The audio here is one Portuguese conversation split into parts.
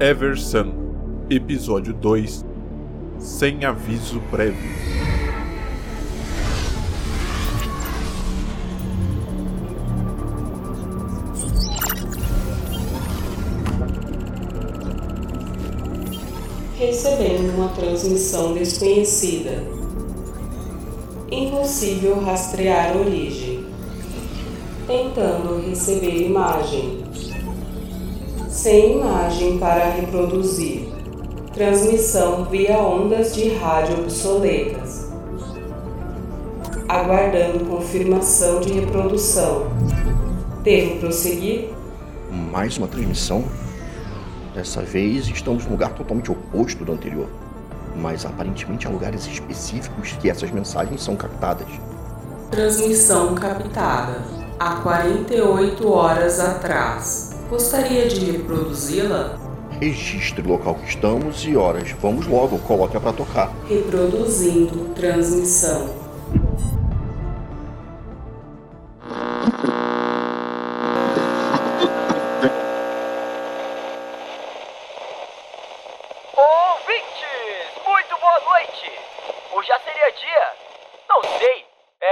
Eversun, Episódio 2 Sem aviso prévio. Recebendo uma transmissão desconhecida. Impossível rastrear origem. Tentando receber imagem. Sem imagem para reproduzir. Transmissão via ondas de rádio obsoletas. Aguardando confirmação de reprodução. Devo prosseguir? Mais uma transmissão? Dessa vez estamos num lugar totalmente oposto do anterior. Mas aparentemente há lugares específicos que essas mensagens são captadas. Transmissão captada há 48 horas atrás. Gostaria de reproduzi-la? Registre o local que estamos e horas. Vamos logo, coloque-a para tocar. Reproduzindo transmissão.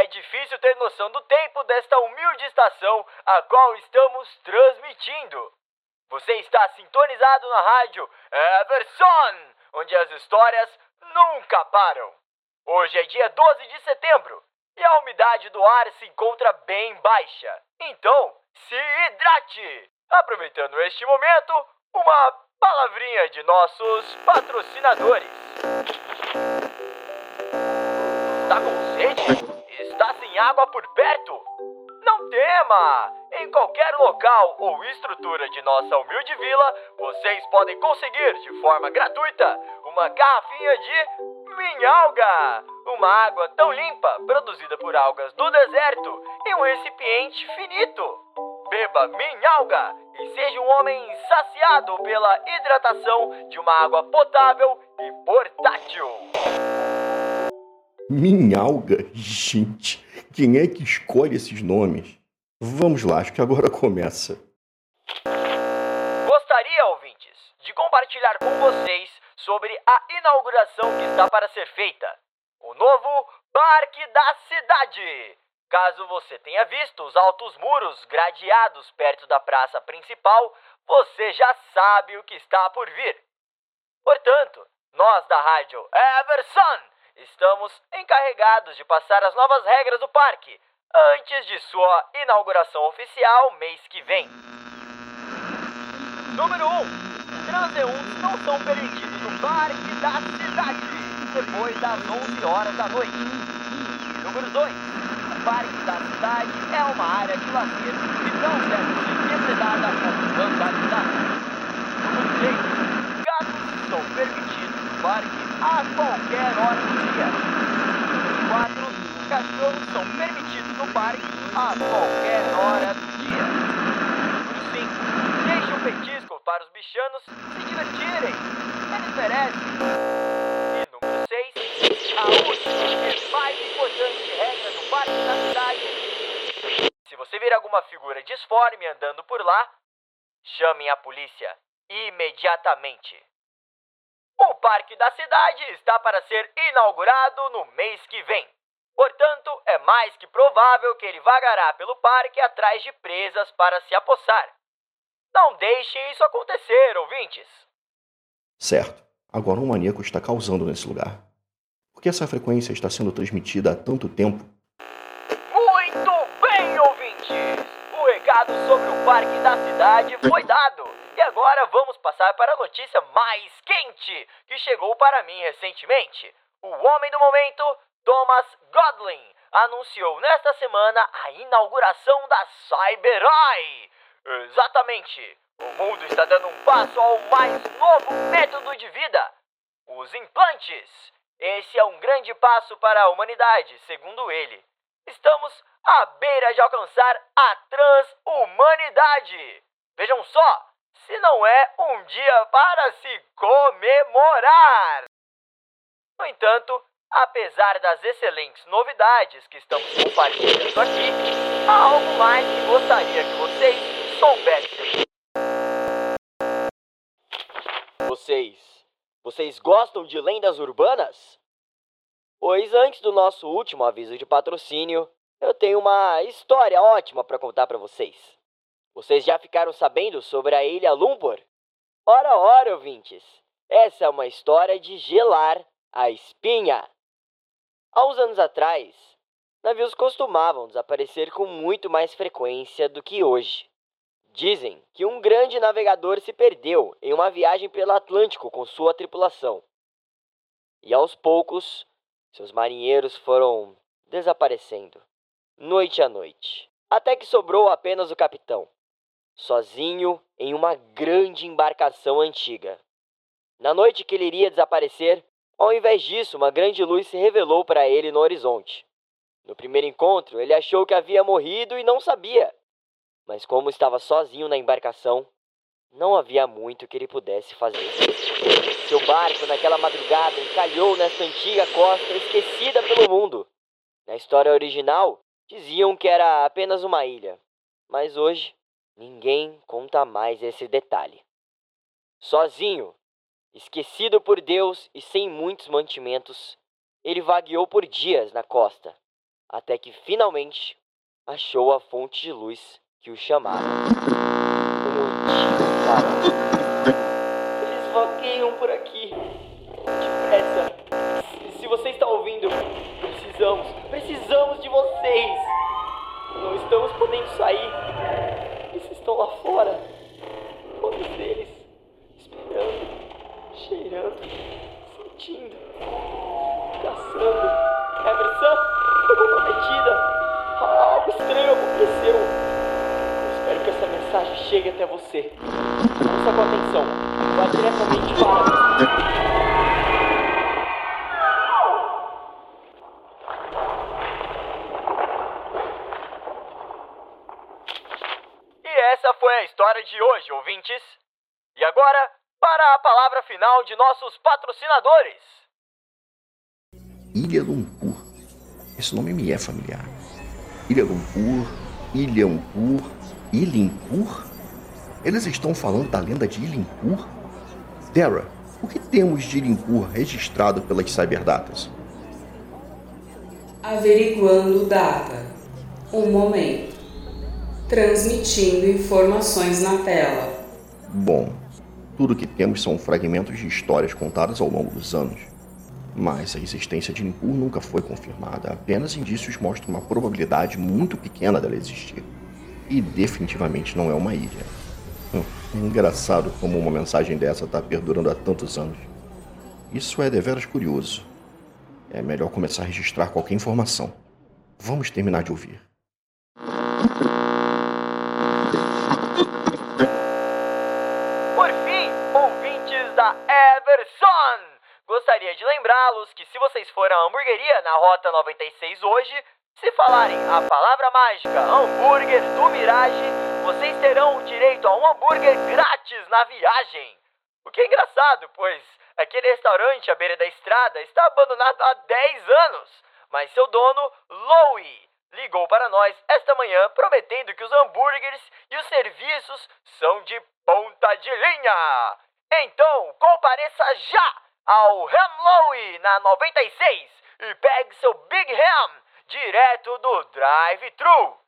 É difícil ter noção do tempo desta humilde estação a qual estamos transmitindo. Você está sintonizado na rádio Everson, onde as histórias nunca param. Hoje é dia 12 de setembro e a umidade do ar se encontra bem baixa. Então, se hidrate! Aproveitando este momento, uma palavrinha de nossos patrocinadores. Está com sede? Está sem água por perto? Não tema! Em qualquer local ou estrutura de nossa humilde vila, vocês podem conseguir de forma gratuita uma garrafinha de minhalga, uma água tão limpa produzida por algas do deserto em um recipiente finito. Beba minhalga e seja um homem saciado pela hidratação de uma água potável e portátil. Minhalga? Gente, quem é que escolhe esses nomes? Vamos lá, acho que agora começa. Gostaria, ouvintes, de compartilhar com vocês sobre a inauguração que está para ser feita. O novo Parque da Cidade. Caso você tenha visto os altos muros gradeados perto da praça principal, você já sabe o que está por vir. Portanto, nós da rádio Everson estamos encarregados de passar as novas regras do parque antes de sua inauguração oficial mês que vem. Número 1. Um, transeuntes não são permitidos no Parque da Cidade depois das 11 horas da noite. Número 2. O Parque da Cidade é uma área de lazer e não deve ser depredada ou vandalizada. Número 3. Gatos são permitidos no parque a qualquer hora do dia. 4. Cachorros são permitidos no parque a qualquer hora do dia. Número 5. Deixe um petisco para os bichanos se divertirem. Eles merecem. E número 6. A última e mais importante regra do parque da cidade. Se você vir alguma figura disforme andando por lá, chamem a polícia imediatamente. O Parque da Cidade está para ser inaugurado no mês que vem. Portanto, é mais que provável que ele vagará pelo parque atrás de presas para se apossar. Não deixe isso acontecer, ouvintes. Certo. Agora um maníaco está causando nesse lugar. Por que essa frequência está sendo transmitida há tanto tempo? Muito bem, ouvintes! O recado sobre o parque da cidade foi dado. E agora vamos passar para a notícia mais quente que chegou para mim recentemente. O homem do momento, Thomas Godlin, anunciou nesta semana a inauguração da Cyber-Eye. Exatamente! O mundo está dando um passo ao mais novo método de vida: os implantes. Esse é um grande passo para a humanidade, segundo ele. Estamos à beira de alcançar a transhumanidade. Vejam só, se não é um dia para se comemorar. No entanto, apesar das excelentes novidades que estamos compartilhando aqui, há algo mais que gostaria que vocês soubessem. vocês? Vocês gostam de lendas urbanas? Pois antes do nosso último aviso de patrocínio, eu tenho uma história ótima para contar para vocês. Vocês já ficaram sabendo sobre a ilha Lumpur? Ora, ora, ouvintes! Essa é uma história de gelar a espinha. Há uns anos atrás, navios costumavam desaparecer com muito mais frequência do que hoje. Dizem que um grande navegador se perdeu em uma viagem pelo Atlântico com sua tripulação. E aos poucos, seus marinheiros foram desaparecendo, noite a noite, até que sobrou apenas o capitão, sozinho em uma grande embarcação antiga. Na noite que ele iria desaparecer, ao invés disso, uma grande luz se revelou para ele no horizonte. No primeiro encontro, ele achou que havia morrido e não sabia. Mas como estava sozinho na embarcação, não havia muito que ele pudesse fazer. Seu barco, naquela madrugada, encalhou nesta antiga costa esquecida pelo mundo. Na história original, diziam que era apenas uma ilha, mas hoje ninguém conta mais esse detalhe. Sozinho, esquecido por Deus e sem muitos mantimentos, ele vagueou por dias na costa, até que finalmente achou a fonte de luz que o chamava. Eles vagueiam por aqui. Depressa. Se você está ouvindo, precisamos, precisamos de vocês. Não estamos podendo sair. Eles estão lá fora. Todos eles. Esperando, cheirando, sentindo, caçando. Emerson foi comprometida. Algo estranho aconteceu que essa mensagem chegue até você. Ouça com atenção. Vá diretamente para. E essa foi a história de hoje, ouvintes. E agora, para a palavra final de nossos patrocinadores. Ilha Lumpur. Esse nome me é familiar. Ilha Lumpur, Ilha Lumpur, Ilimpur? Eles estão falando da lenda de Ilimpur? Dara, o que temos de Ilimpur registrado pelas Cyberdatas? Averiguando data. Um momento. Transmitindo informações na tela. Bom, tudo que temos são fragmentos de histórias contadas ao longo dos anos. Mas a existência de Ilimpur nunca foi confirmada, apenas indícios mostram uma probabilidade muito pequena dela existir e definitivamente não é uma ilha. Hum, é engraçado como uma mensagem dessa está perdurando há tantos anos. Isso é deveras curioso. É melhor começar a registrar qualquer informação. Vamos terminar de ouvir. Por fim, ouvintes da Everson! Gostaria de lembrá-los que se vocês forem à hamburgueria na Rota 96 hoje, se falarem a palavra mágica hambúrguer do Mirage, vocês terão o direito a um hambúrguer grátis na viagem. O que é engraçado, pois aquele restaurante à beira da estrada está abandonado há 10 anos, mas seu dono, Louie, ligou para nós esta manhã prometendo que os hambúrgueres e os serviços são de ponta de linha. Então, compareça já ao Ham na 96 e pegue seu Big Ham direto do drive-thru.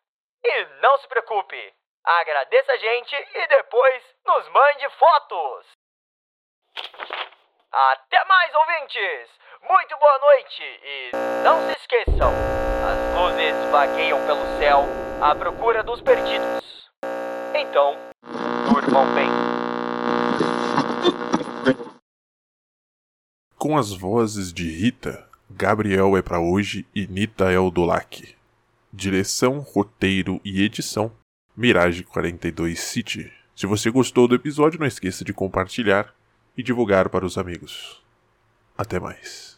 E não se preocupe, agradeça a gente e depois nos mande fotos. Até mais, ouvintes! Muito boa noite e não se esqueçam, as luzes vagueiam pelo céu à procura dos perdidos. Então, durmam bem. Com as vozes de Rita, Gabriel é para hoje e Nita é o Dulac. Direção, roteiro e edição: Mirage 42 City. Se você gostou do episódio, não esqueça de compartilhar e divulgar para os amigos. Até mais.